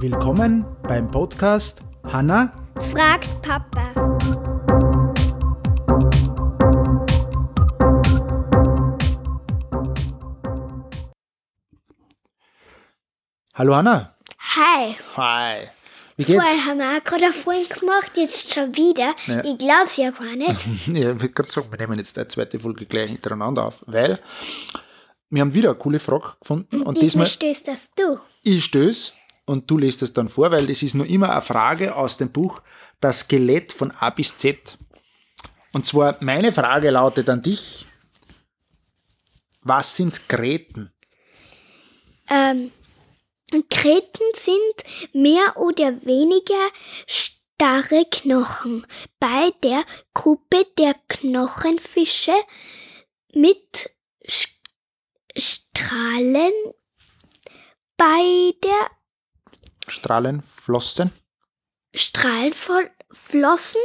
Willkommen beim Podcast Hanna fragt Papa. Hallo Hanna. Hi. Hi. Wie geht's? Vorher haben wir auch gerade vorhin gemacht, jetzt schon wieder. Ja. Ich glaub's ja gar nicht. Ja, ich wollte gerade sagen, wir nehmen jetzt die zweite Folge gleich hintereinander auf, weil wir haben wieder eine coole Frage gefunden und Diesmal diesmal stößt das du. ich stöß und du liest es dann vor, weil das ist nur immer eine Frage aus dem Buch Das Skelett von A bis Z. Und zwar meine Frage lautet an dich: Was sind Gräten? Ähm, Kreten sind mehr oder weniger starre Knochen. Bei der Gruppe der Knochenfische mit Sch Strahlen bei der Strahlenflossen? Strahlenflossen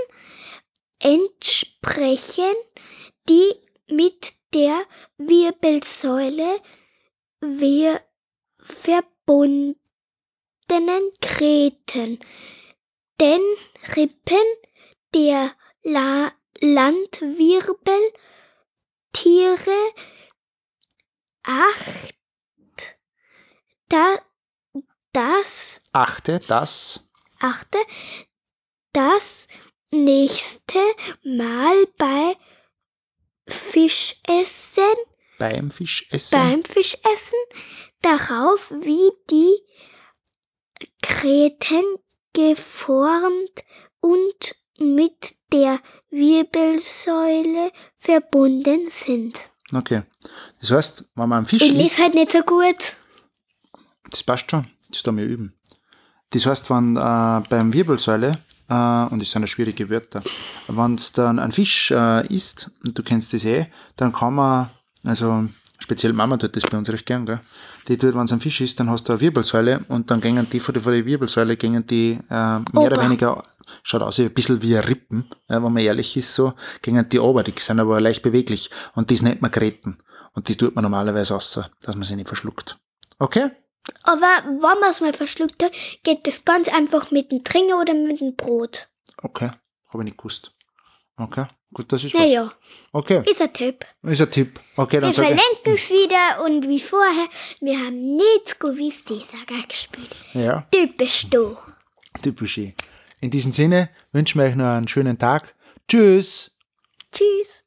entsprechen die mit der Wirbelsäule wir verbundenen Kreten. Den Rippen der La Landwirbeltiere acht. Da, das Achte, das. Achte. Das nächste Mal bei Fischessen, beim Fischessen. beim Fischessen. Darauf, wie die Kreten geformt und mit der Wirbelsäule verbunden sind. Okay. Das heißt, wenn man Fisch Ich lese halt nicht so gut. das passt schon, das da wir üben. Das heißt, wenn äh, beim Wirbelsäule, äh, und das sind ja schwierige Wörter, wenn du dann einen Fisch äh, isst, und du kennst das eh, dann kann man, also speziell Mama tut das bei uns recht gern, gell? Die tut, wenn es ein Fisch ist, dann hast du eine Wirbelsäule und dann gingen die von der, von der Wirbelsäule gingen die äh, mehr oder Ober. weniger, schaut aus wie ein bisschen wie ein Rippen, wenn man ehrlich ist, so, gingen die ober, die sind aber leicht beweglich und das nennt man Gräten. Und die tut man normalerweise außer, dass man sie nicht verschluckt. Okay? Aber wenn man es mal verschluckt hat, geht das ganz einfach mit dem Trinker oder mit dem Brot. Okay, habe ich nicht gewusst. Okay, gut, das ist was. Naja, Okay, ist ein Tipp. ist ein Tipp. Okay, dann Wir ich. verlinken es wieder und wie vorher, wir haben nichts gewiss, die Saga gespielt. Ja, Typisch du. typisch. eh. In diesem Sinne wünschen wir euch noch einen schönen Tag. Tschüss. Tschüss.